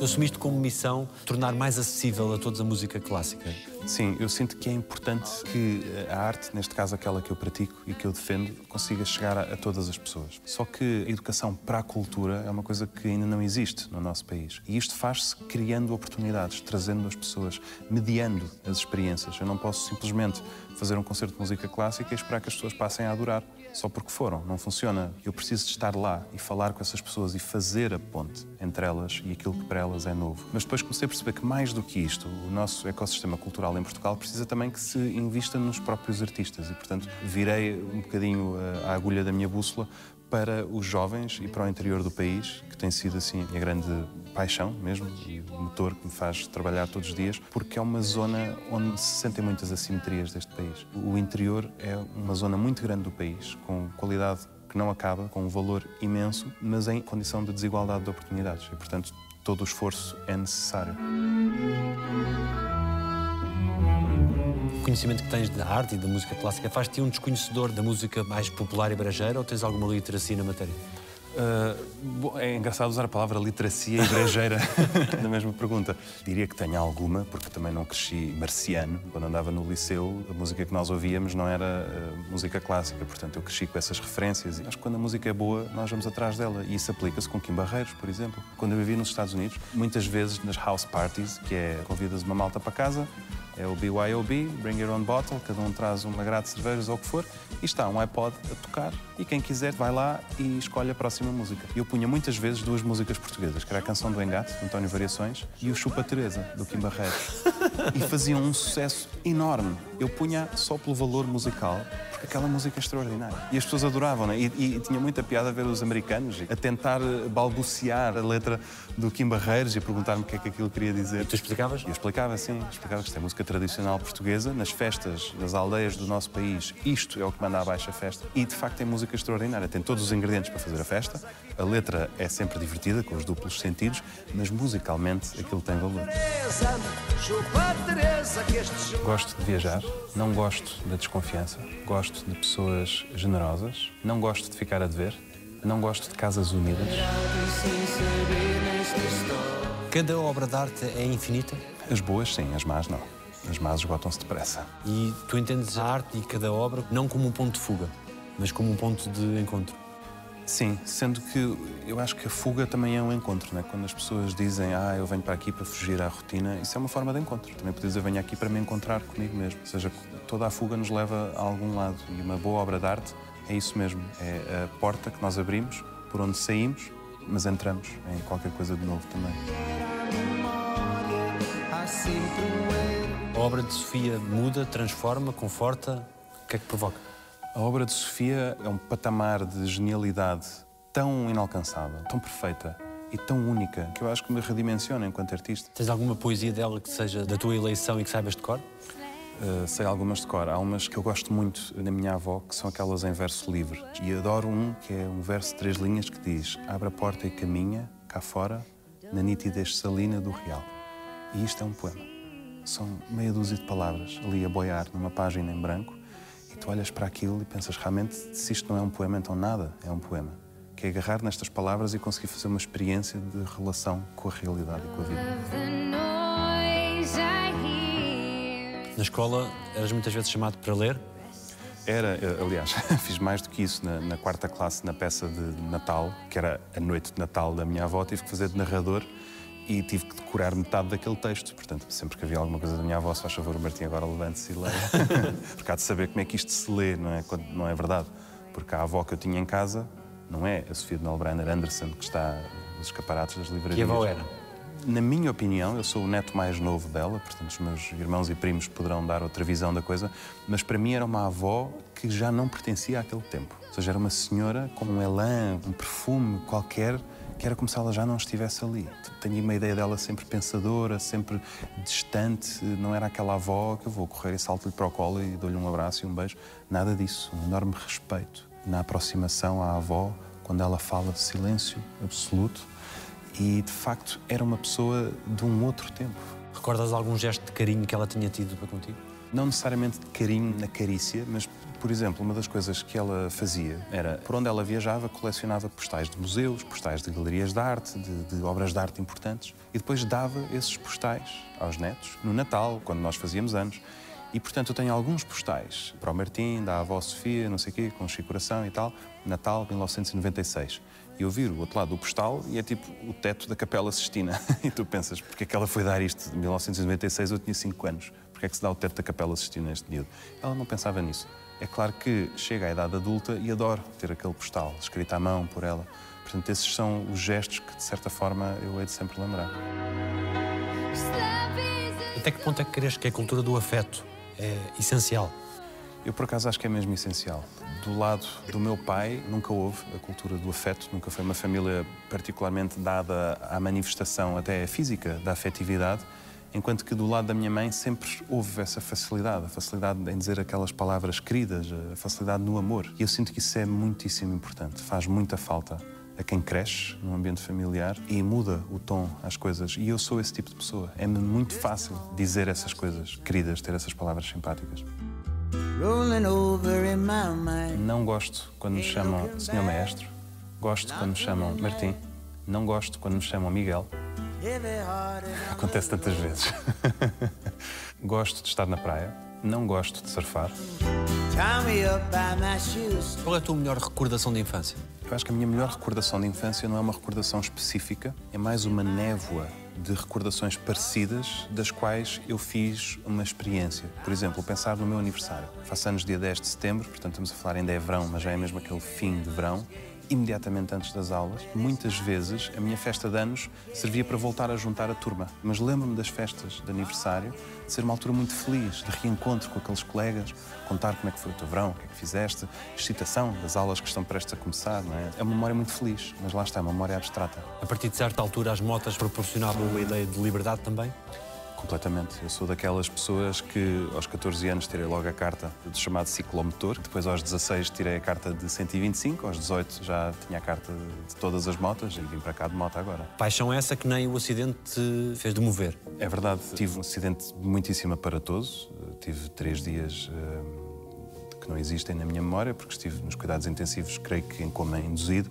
S4: Tu assumiste como missão tornar mais acessível a todos a música clássica.
S1: Sim, eu sinto que é importante que a arte, neste caso aquela que eu pratico e que eu defendo, consiga chegar a, a, todas as pessoas. Só que a educação para a cultura é uma coisa que ainda não existe no nosso país. E isto faz-se criando oportunidades, trazendo as pessoas, mediando as experiências. Eu não posso simplesmente fazer um concerto de música clássica e esperar que as pessoas passem a adorar só porque foram. Não funciona. Eu preciso de estar lá e falar com essas pessoas e fazer a ponte entre elas e aquilo que para elas é novo. Mas depois comecei a perceber que mais do que isto, o nosso ecossistema cultural em Portugal precisa também que se invista nos próprios artistas e, portanto, virei um bocadinho a agulha da minha bússola para os jovens e para o interior do país, que tem sido assim a minha grande paixão mesmo e o motor que me faz trabalhar todos os dias, porque é uma zona onde se sentem muitas assimetrias deste país. O interior é uma zona muito grande do país, com qualidade que não acaba, com um valor imenso, mas em condição de desigualdade de oportunidades e, portanto, todo o esforço é necessário.
S4: Conhecimento que tens da arte e da música clássica faz-te um desconhecedor da música mais popular e brejeira ou tens alguma literacia na matéria?
S1: Uh, é engraçado usar a palavra literacia e brejeira <laughs> na mesma pergunta. Diria que tenho alguma, porque também não cresci marciano. Quando andava no liceu, a música que nós ouvíamos não era uh, música clássica, portanto eu cresci com essas referências. E acho que quando a música é boa, nós vamos atrás dela. E isso aplica-se com Kim Barreiros, por exemplo. Quando eu vivia nos Estados Unidos, muitas vezes nas house parties, que é convidas uma malta para casa, é o BYOB, Bring Your Own Bottle, cada um traz uma grade de cervejas ou o que for, e está um iPod a tocar, e quem quiser vai lá e escolhe a próxima música. Eu punha muitas vezes duas músicas portuguesas, que era a canção do Engate, do António Variações, e o Chupa Teresa, do Kim Barreiros. E faziam um sucesso enorme. Eu punha só pelo valor musical, porque aquela música é extraordinária. E as pessoas adoravam, né? e, e, e tinha muita piada ver os americanos a tentar balbuciar a letra do Kim Barreiros e a perguntar-me o que é que aquilo queria dizer.
S4: E tu explicavas?
S1: Eu explicava, sim. Explicava que isto é música tradicional portuguesa, nas festas, nas aldeias do nosso país. Isto é o que manda abaixo a festa. E, de facto, é música extraordinária. Tem todos os ingredientes para fazer a festa. A letra é sempre divertida, com os duplos sentidos, mas musicalmente aquilo tem valor. Gosto de viajar, não gosto da desconfiança, gosto de pessoas generosas, não gosto de ficar a dever, não gosto de casas unidas.
S4: Cada obra de arte é infinita?
S1: As boas, sim, as más, não. As más esgotam-se depressa.
S4: E tu entendes a arte e cada obra não como um ponto de fuga, mas como um ponto de encontro?
S1: Sim, sendo que eu acho que a fuga também é um encontro, né? Quando as pessoas dizem, ah, eu venho para aqui para fugir à rotina, isso é uma forma de encontro. Também podes dizer, venho aqui para me encontrar comigo mesmo. Ou seja, toda a fuga nos leva a algum lado. E uma boa obra de arte é isso mesmo. É a porta que nós abrimos, por onde saímos, mas entramos em qualquer coisa de novo também.
S4: A obra de Sofia muda, transforma, conforta. O que é que provoca?
S1: A obra de Sofia é um patamar de genialidade tão inalcançável, tão perfeita e tão única que eu acho que me redimensiona enquanto artista.
S4: Tens alguma poesia dela que seja da tua eleição e que saibas de cor?
S1: Uh, sei algumas de cor. Há umas que eu gosto muito na minha avó, que são aquelas em verso livre. E adoro um que é um verso de três linhas que diz: Abre a porta e caminha, cá fora, na nitidez salina do real. E isto é um poema. São meia dúzia de palavras ali a boiar numa página em branco tu olhas para aquilo e pensas realmente se isto não é um poema, então nada é um poema. Que é agarrar nestas palavras e conseguir fazer uma experiência de relação com a realidade e com a vida.
S4: Na escola eras muitas vezes chamado para ler?
S1: Era, aliás, <laughs> fiz mais do que isso na, na quarta classe, na peça de Natal, que era a noite de Natal da minha avó, tive que fazer de narrador e tive que decorar metade daquele texto. Portanto, sempre que havia alguma coisa da minha avó, se faz favor, o Martim agora levante-se e leia. <laughs> Porque há de saber como é que isto se lê, não é? Quando não é verdade. Porque a avó que eu tinha em casa não é a Sofia de Nolbrander Anderson, que está nos escaparates das livrarias.
S4: Que avó era?
S1: Na minha opinião, eu sou o neto mais novo dela, portanto, os meus irmãos e primos poderão dar outra visão da coisa, mas para mim era uma avó que já não pertencia àquele tempo. Ou seja, era uma senhora com um elan, um perfume qualquer que era como se ela já não estivesse ali. Tenho uma ideia dela sempre pensadora, sempre distante, não era aquela avó que eu vou correr e salto-lhe para o colo e dou-lhe um abraço e um beijo. Nada disso, um enorme respeito na aproximação à avó, quando ela fala silêncio absoluto. E de facto era uma pessoa de um outro tempo.
S4: Recordas algum gesto de carinho que ela tinha tido para contigo?
S1: Não necessariamente de carinho na carícia, mas por exemplo, uma das coisas que ela fazia era, por onde ela viajava, colecionava postais de museus, postais de galerias de arte, de, de, obras de arte importantes, e depois dava esses postais aos netos no Natal, quando nós fazíamos anos. E, portanto, eu tenho alguns postais para o Martim, da avó Sofia, não sei o quê, com Chico Coração e tal, Natal 1996. E eu viro o outro lado do postal e é tipo o teto da Capela Sistina. <laughs> e tu pensas, porque é que ela foi dar isto? Em 1996 eu tinha 5 anos. Porque é que se dá o teto da Capela Sistina a este? Ela não pensava nisso. É claro que chega à idade adulta e adoro ter aquele postal escrito à mão por ela. Portanto, esses são os gestos que, de certa forma, eu hei de sempre lembrar.
S4: Até que ponto é que crees que a cultura do afeto é essencial?
S1: Eu, por acaso, acho que é mesmo essencial. Do lado do meu pai, nunca houve a cultura do afeto, nunca foi uma família particularmente dada à manifestação até física da afetividade. Enquanto que do lado da minha mãe sempre houve essa facilidade, a facilidade em dizer aquelas palavras queridas, a facilidade no amor. E eu sinto que isso é muitíssimo importante, faz muita falta a quem cresce num ambiente familiar e muda o tom às coisas. E eu sou esse tipo de pessoa. É-me muito fácil dizer essas coisas queridas, ter essas palavras simpáticas. Não gosto quando me chamam Senhor Maestro Gosto quando me chamam Martim. Não gosto quando me chamam Miguel. <laughs> Acontece tantas vezes. <laughs> gosto de estar na praia. Não gosto de surfar.
S4: Qual é a tua melhor recordação de infância?
S1: Eu acho que a minha melhor recordação de infância não é uma recordação específica, é mais uma névoa de recordações parecidas das quais eu fiz uma experiência. Por exemplo, pensar no meu aniversário. Faço anos dia 10 de setembro, portanto estamos a falar ainda é verão, mas já é mesmo aquele fim de verão imediatamente antes das aulas. Muitas vezes a minha festa de anos servia para voltar a juntar a turma. Mas lembro-me das festas de aniversário de ser uma altura muito feliz, de reencontro com aqueles colegas, contar como é que foi o teu verão, o que é que fizeste, excitação das aulas que estão prestes a começar, não é? É uma memória muito feliz, mas lá está, é uma memória abstrata.
S4: A partir de certa altura, as motas proporcionavam uma ideia de liberdade também?
S1: Completamente. Eu sou daquelas pessoas que aos 14 anos tirei logo a carta de chamado ciclomotor, depois aos 16 tirei a carta de 125, aos 18 já tinha a carta de todas as motas e vim para cá de moto agora.
S4: Paixão essa que nem o acidente te fez de mover.
S1: É verdade, tive um acidente muitíssimo aparatoso, tive três dias eh, que não existem na minha memória, porque estive nos cuidados intensivos, creio que em coma induzido,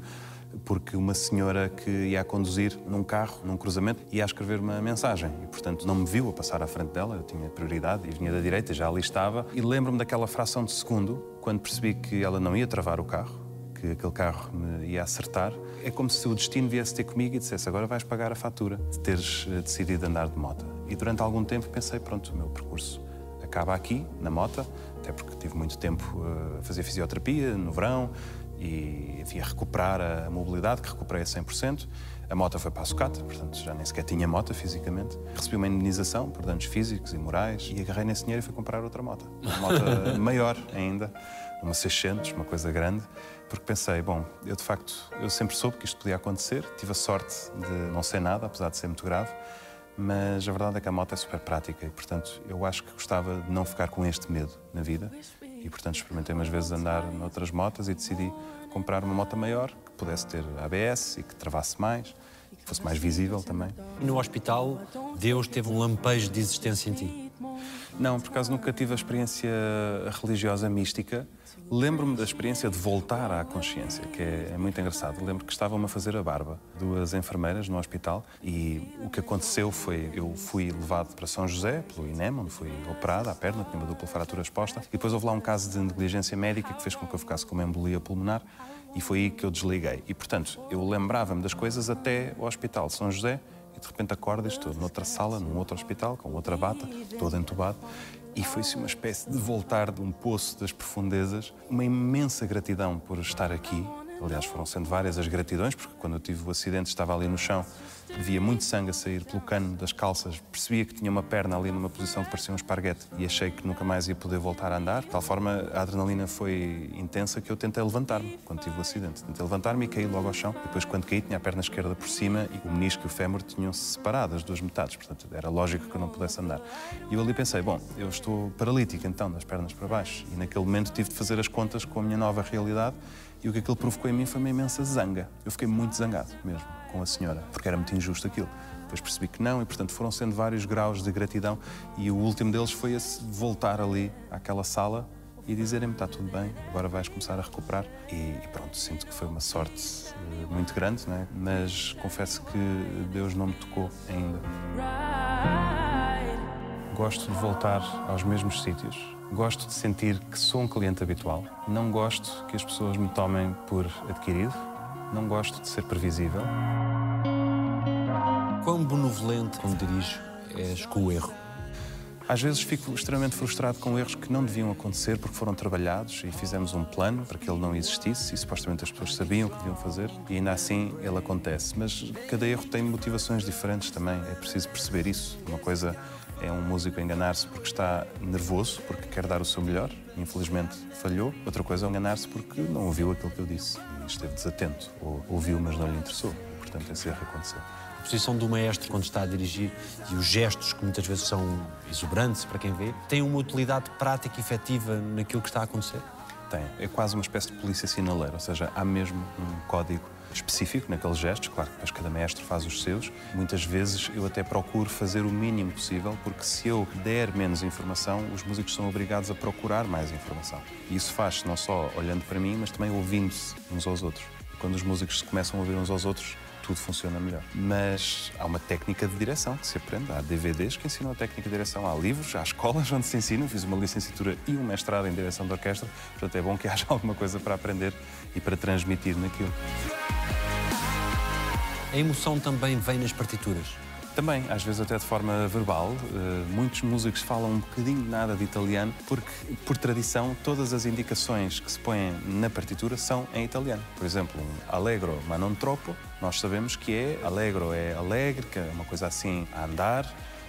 S1: porque uma senhora que ia a conduzir num carro, num cruzamento, ia a escrever uma mensagem e, portanto, não me viu a passar à frente dela, eu tinha prioridade e vinha da direita, já ali estava. E lembro-me daquela fração de segundo, quando percebi que ela não ia travar o carro, que aquele carro me ia acertar. É como se o destino viesse ter comigo e dissesse agora vais pagar a fatura de teres eh, decidido andar de moto. E durante algum tempo pensei, pronto, o meu percurso acaba aqui, na moto, até porque tive muito tempo eh, a fazer fisioterapia no verão, e enfim, a recuperar a mobilidade, que recuperei a 100%. A moto foi para a sucata, portanto já nem sequer tinha moto fisicamente. Recebi uma indemnização por danos físicos e morais e agarrei nesse dinheiro e fui comprar outra moto. Uma moto <laughs> maior ainda, uma 600, uma coisa grande, porque pensei, bom, eu de facto, eu sempre soube que isto podia acontecer, tive a sorte de não ser nada, apesar de ser muito grave, mas a verdade é que a moto é super prática e, portanto, eu acho que gostava de não ficar com este medo na vida e, portanto, experimentei umas vezes andar noutras motas e decidi comprar uma moto maior, que pudesse ter ABS e que travasse mais, que fosse mais visível também.
S4: No hospital, Deus teve um lampejo de existência em ti?
S1: Não, por acaso nunca tive a experiência religiosa mística. Lembro-me da experiência de voltar à consciência, que é, é muito engraçado. Lembro que estavam-me a fazer a barba, duas enfermeiras no hospital, e o que aconteceu foi eu fui levado para São José, pelo INEM, onde fui operado à perna, tinha uma dupla fratura exposta, e depois houve lá um caso de negligência médica que fez com que eu ficasse com uma embolia pulmonar, e foi aí que eu desliguei. E, portanto, eu lembrava-me das coisas até o Hospital de São José, e de repente acordo e estou noutra sala, num outro hospital, com outra bata, todo entubado. E foi-se uma espécie de voltar de um poço das profundezas, uma imensa gratidão por estar aqui. Aliás, foram sendo várias as gratidões, porque quando eu tive o acidente estava ali no chão via muito sangue a sair pelo cano das calças, percebia que tinha uma perna ali numa posição que parecia um esparguete e achei que nunca mais ia poder voltar a andar. De tal forma, a adrenalina foi intensa que eu tentei levantar-me quando tive o acidente. Tentei levantar-me e caí logo ao chão. Depois, quando caí, tinha a perna esquerda por cima e o menisco e o fémur tinham-se separado, as duas metades. Portanto, era lógico que eu não pudesse andar. E eu ali pensei, bom, eu estou paralítico então, das pernas para baixo. E naquele momento tive de fazer as contas com a minha nova realidade e o que aquilo provocou em mim foi uma imensa zanga. Eu fiquei muito zangado mesmo com a senhora, porque era muito injusto aquilo. Depois percebi que não, e portanto foram sendo vários graus de gratidão, e o último deles foi esse voltar ali àquela sala e dizerem-me: está tudo bem, agora vais começar a recuperar. E, e pronto, sinto que foi uma sorte uh, muito grande, não é? mas confesso que Deus não me tocou ainda. Gosto de voltar aos mesmos sítios. Gosto de sentir que sou um cliente habitual. Não gosto que as pessoas me tomem por adquirido. Não gosto de ser previsível.
S4: Quão benevolente, quando dirijo, és com o erro?
S1: Às vezes fico extremamente frustrado com erros que não deviam acontecer porque foram trabalhados e fizemos um plano para que ele não existisse e supostamente as pessoas sabiam o que deviam fazer e ainda assim ele acontece. Mas cada erro tem motivações diferentes também, é preciso perceber isso. Uma coisa é um músico enganar-se porque está nervoso, porque quer dar o seu melhor, infelizmente falhou. Outra coisa é enganar-se porque não ouviu aquilo que eu disse esteve desatento, ou ouviu, mas não lhe interessou. Portanto, esse erro aconteceu.
S4: A posição do maestro quando está a dirigir e os gestos, que muitas vezes são exuberantes para quem vê, têm uma utilidade prática e efetiva naquilo que está a acontecer?
S1: Tem. É quase uma espécie de polícia sinaleira, ou seja, há mesmo um código específico naqueles gestos, claro que depois cada mestre faz os seus. Muitas vezes eu até procuro fazer o mínimo possível, porque se eu der menos informação, os músicos são obrigados a procurar mais informação. E isso faz-se não só olhando para mim, mas também ouvindo-se uns aos outros. Quando os músicos se começam a ouvir uns aos outros, tudo funciona melhor. Mas há uma técnica de direção que se aprende. Há DVDs que ensinam a técnica de direção. Há livros, há escolas <laughs> onde se ensina. Fiz uma licenciatura e um mestrado em direção de orquestra. Portanto, é bom que haja <laughs> alguma coisa para aprender e para transmitir naquilo.
S4: A emoção também vem nas partituras.
S1: Também, às vezes até de forma verbal, eh, muitos músicos falam um bocadinho nada de italiano, porque, por tradição, todas as indicações que se põem na partitura são em italiano. Por exemplo, um allegro, ma non troppo, nós sabemos que é allegro é alegre, que é uma coisa assim a andar,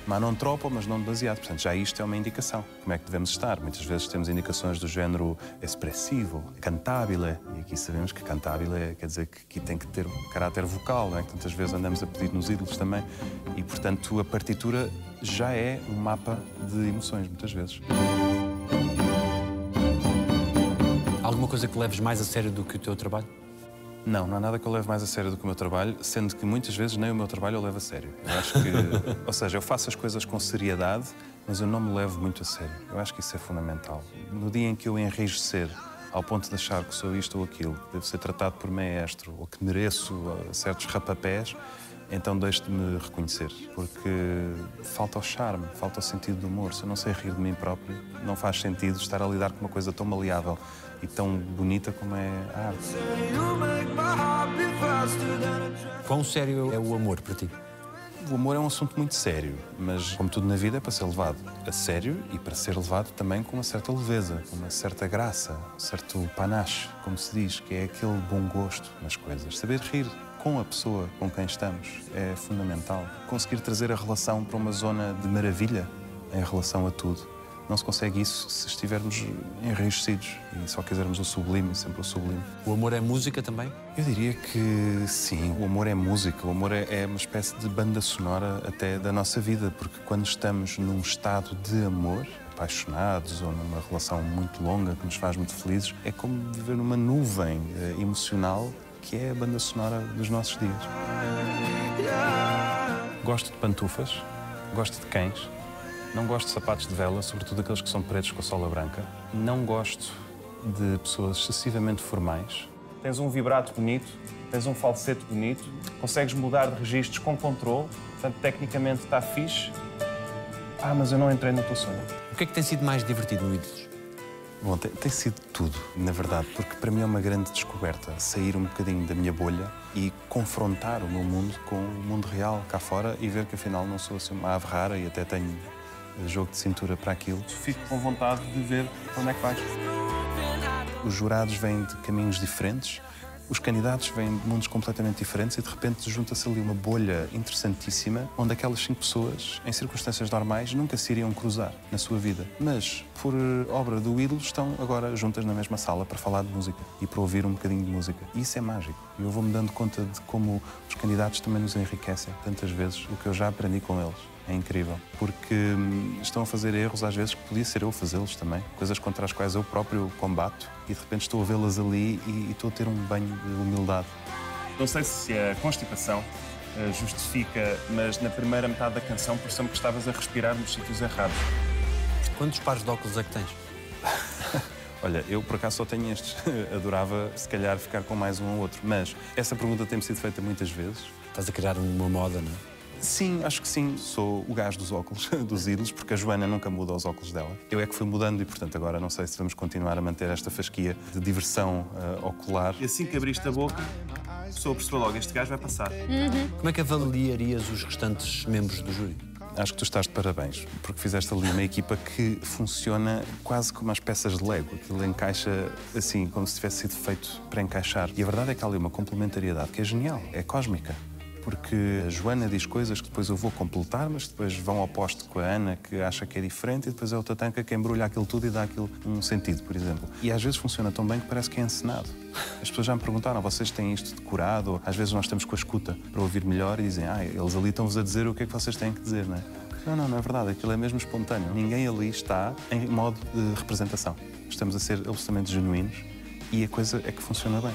S1: ma non troppo, mas não demasiado. Portanto, já isto é uma indicação. Como é que devemos estar? Muitas vezes temos indicações do género expressivo, cantabile, e aqui sabemos que cantabile quer dizer que aqui tem que ter um caráter vocal, não é? que tantas vezes andamos a pedir nos ídolos também, e portanto a partitura já é um mapa de emoções, muitas vezes.
S4: Alguma coisa que leves mais a sério do que o teu trabalho?
S1: Não, não há nada que eu leve mais a sério do que o meu trabalho, sendo que muitas vezes nem o meu trabalho eu levo a sério. Eu acho que, <laughs> ou seja, eu faço as coisas com seriedade, mas eu não me levo muito a sério. Eu acho que isso é fundamental. No dia em que eu enrijecer ao ponto de achar que sou isto ou aquilo, que devo ser tratado por maestro ou que mereço uh, certos rapapés, então deixo de me reconhecer, porque falta o charme, falta o sentido do humor. Se eu não sei rir de mim próprio, não faz sentido estar a lidar com uma coisa tão maleável e tão bonita como é a arte.
S4: Quão sério é o amor para ti?
S1: O amor é um assunto muito sério, mas, como tudo na vida, é para ser levado a sério e para ser levado também com uma certa leveza, com uma certa graça, um certo panache, como se diz, que é aquele bom gosto nas coisas. Saber rir com a pessoa com quem estamos é fundamental. Conseguir trazer a relação para uma zona de maravilha em relação a tudo. Não se consegue isso se estivermos enrijecidos e só quisermos o sublime, sempre o sublime.
S4: O amor é música também?
S1: Eu diria que sim, o amor é música, o amor é, é uma espécie de banda sonora até da nossa vida, porque quando estamos num estado de amor, apaixonados ou numa relação muito longa que nos faz muito felizes, é como viver numa nuvem eh, emocional que é a banda sonora dos nossos dias. Gosto de pantufas, gosto de cães, não gosto de sapatos de vela, sobretudo aqueles que são pretos com a sola branca. Não gosto de pessoas excessivamente formais. Tens um vibrato bonito, tens um falsete bonito, consegues mudar de registros com controle, portanto, tecnicamente está fixe. Ah, mas eu não entrei no teu sonho.
S4: O que é que tem sido mais divertido no Ídolos?
S1: Bom, tem, tem, sido tudo, na verdade, porque para mim é uma grande descoberta sair um bocadinho da minha bolha e confrontar o meu mundo com o mundo real cá fora e ver que afinal não sou assim uma ave rara e até tenho jogo de cintura para aquilo. Fico com vontade de ver para onde é que vais. Os jurados vêm de caminhos diferentes, os candidatos vêm de mundos completamente diferentes e de repente junta-se ali uma bolha interessantíssima onde aquelas cinco pessoas, em circunstâncias normais, nunca se iriam cruzar na sua vida. Mas, por obra do ídolo, estão agora juntas na mesma sala para falar de música e para ouvir um bocadinho de música. E isso é mágico. E eu vou-me dando conta de como os candidatos também nos enriquecem tantas vezes o que eu já aprendi com eles. É incrível, porque hum, estão a fazer erros às vezes que podia ser eu fazê-los também, coisas contra as quais eu próprio combato e de repente estou a vê-las ali e, e estou a ter um banho de humildade. Não sei se a constipação uh, justifica, mas na primeira metade da canção pareceu-me que estavas a respirar nos sítios errados.
S4: Quantos pares de óculos é que tens? <laughs>
S1: Olha, eu por acaso só tenho estes. <laughs> Adorava, se calhar, ficar com mais um ou outro. Mas essa pergunta tem-me sido feita muitas vezes.
S4: Estás a criar uma moda, não é?
S1: Sim, acho que sim. Sou o gajo dos óculos, <laughs> dos ídolos, porque a Joana nunca muda os óculos dela. Eu é que fui mudando e, portanto, agora não sei se vamos continuar a manter esta fasquia de diversão uh, ocular. E assim que abriste a boca, a pessoa logo, este gajo vai passar.
S4: Uhum. Como é que avaliarias os restantes membros do júri?
S1: Acho que tu estás de parabéns, porque fizeste ali uma equipa que funciona quase como as peças de Lego. Aquilo encaixa assim, como se tivesse sido feito para encaixar. E a verdade é que há ali uma complementaridade que é genial, é cósmica porque a Joana diz coisas que depois eu vou completar, mas depois vão ao posto com a Ana, que acha que é diferente, e depois é o Tatanka que embrulha aquilo tudo e dá aquilo um sentido, por exemplo. E às vezes funciona tão bem que parece que é encenado. As pessoas já me perguntaram, vocês têm isto decorado? Às vezes nós estamos com a escuta para ouvir melhor e dizem, ah, eles ali estão-vos a dizer o que é que vocês têm que dizer, não é? Não, não, não é verdade. Aquilo é mesmo espontâneo. Ninguém ali está em modo de representação. Estamos a ser absolutamente genuínos e a coisa é que funciona bem.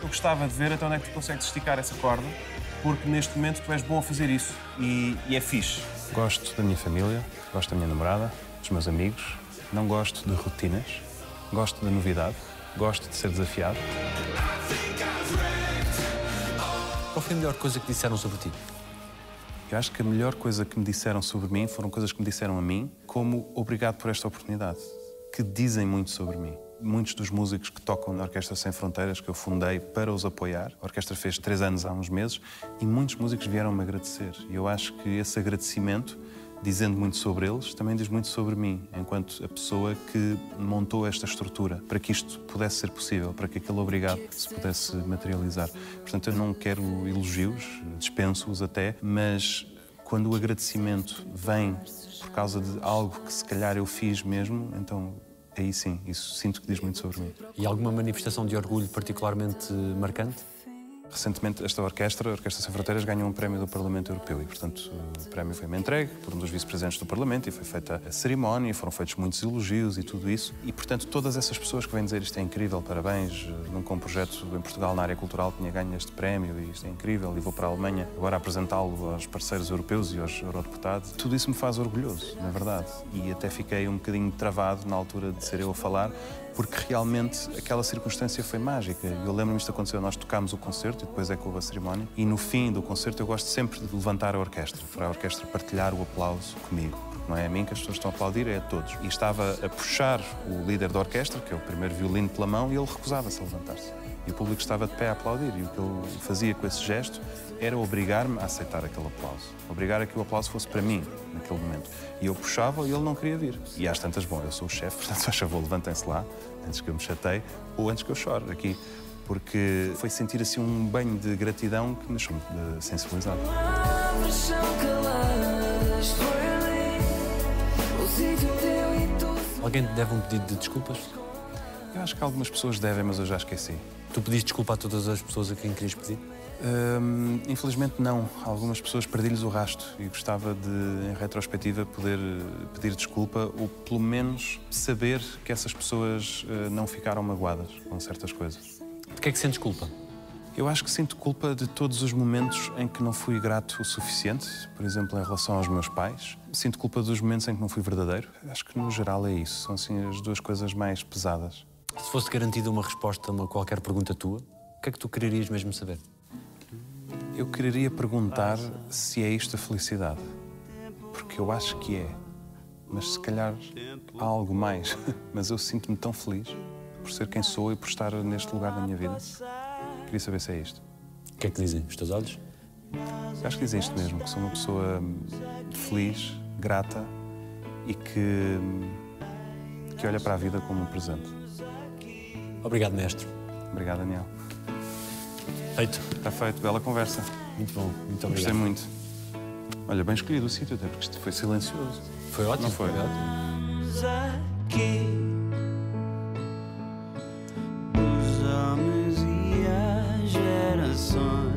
S1: Eu gostava de ver até onde é que tu consegues esticar essa corda porque neste momento tu és bom a fazer isso e, e é fixe. Gosto da minha família, gosto da minha namorada, dos meus amigos, não gosto de rotinas, gosto da novidade gosto de ser desafiado.
S4: Qual foi a melhor coisa que disseram sobre ti?
S1: Eu acho que a melhor coisa que me disseram sobre mim foram coisas que me disseram a mim, como obrigado por esta oportunidade, que dizem muito sobre mim. Muitos dos músicos que tocam na Orquestra Sem Fronteiras, que eu fundei para os apoiar, a orquestra fez três anos há uns meses, e muitos músicos vieram-me agradecer. E eu acho que esse agradecimento, dizendo muito sobre eles, também diz muito sobre mim, enquanto a pessoa que montou esta estrutura, para que isto pudesse ser possível, para que aquele obrigado se pudesse materializar. Portanto, eu não quero elogios, dispenso-os até, mas quando o agradecimento vem por causa de algo que se calhar eu fiz mesmo, então aí sim, isso sinto que diz muito sobre mim.
S4: E alguma manifestação de orgulho particularmente marcante?
S1: Recentemente, esta orquestra, a Orquestra Sem Fronteiras, ganhou um prémio do Parlamento Europeu e, portanto, o prémio foi-me entregue por um dos vice-presidentes do Parlamento e foi feita a cerimónia, foram feitos muitos elogios e tudo isso. E, portanto, todas essas pessoas que vêm dizer isto é incrível, parabéns, nunca um projeto em Portugal na área cultural tinha ganho este prémio e isto é incrível e vou para a Alemanha agora apresentá-lo aos parceiros europeus e aos eurodeputados. Tudo isso me faz orgulhoso, na verdade. E até fiquei um bocadinho travado na altura de ser eu a falar, porque realmente aquela circunstância foi mágica. Eu lembro-me isto aconteceu, nós tocámos o concerto e depois é que houve a cerimónia, e no fim do concerto eu gosto sempre de levantar a orquestra, para a orquestra partilhar o aplauso comigo. Não é a mim que as pessoas estão a aplaudir, é a todos. E estava a puxar o líder da orquestra, que é o primeiro violino pela mão, e ele recusava-se a levantar-se. E o público estava de pé a aplaudir. E o que ele fazia com esse gesto era obrigar-me a aceitar aquele aplauso. Obrigar a que o aplauso fosse para mim, naquele momento. E eu puxava e ele não queria vir. E às tantas, bom, eu sou o chefe, <laughs> portanto, faz favor, levantem-se lá, antes que eu me chateie, ou antes que eu chore aqui. Porque foi sentir assim um banho de gratidão que me deixou de sensibilizado.
S7: Palavras são caladas, foi ali o sítio onde eu e tu
S4: Alguém te deve um pedido de desculpas?
S1: Eu acho que algumas pessoas devem, mas eu já esqueci.
S4: Tu pediste desculpa a todas as pessoas a quem querias pedir?
S1: Hum, infelizmente não. Algumas pessoas perdi-lhes o rasto e gostava de, em retrospectiva, poder eh, pedir desculpa ou pelo menos saber que essas pessoas eh, não ficaram magoadas com certas coisas.
S4: De que é que sentes culpa?
S1: Eu acho que sinto culpa de todos os momentos em que não fui grato o suficiente, por exemplo, em relação aos meus pais. Sinto culpa dos momentos em que não fui verdadeiro. Acho que no geral é isso. São assim as duas coisas mais pesadas.
S4: Se fosse garantida uma resposta a uma qualquer pergunta tua, o que é que tu quererias mesmo saber?
S1: Eu quereria perguntar se é isto a felicidade. Porque eu acho que é. Mas se calhar há algo mais. <laughs> Mas eu sinto-me tão feliz por ser quem sou e por estar neste lugar da minha vida. Queria saber se é isto.
S4: O que é que dizem os teus olhos?
S1: Eu acho que dizem isto mesmo, que sou uma pessoa feliz, grata e que, que olha para a vida como um presente.
S4: Obrigado, mestre.
S1: Obrigado, Daniel.
S4: Feito.
S1: Está feito, bela conversa.
S4: Muito bom, muito obrigado.
S1: Gostei muito. Olha, bem escolhido o sítio, até porque isto foi silencioso.
S4: Foi ótimo.
S1: Não foi?
S4: foi ótimo.
S3: Aqui, os homens e as gerações.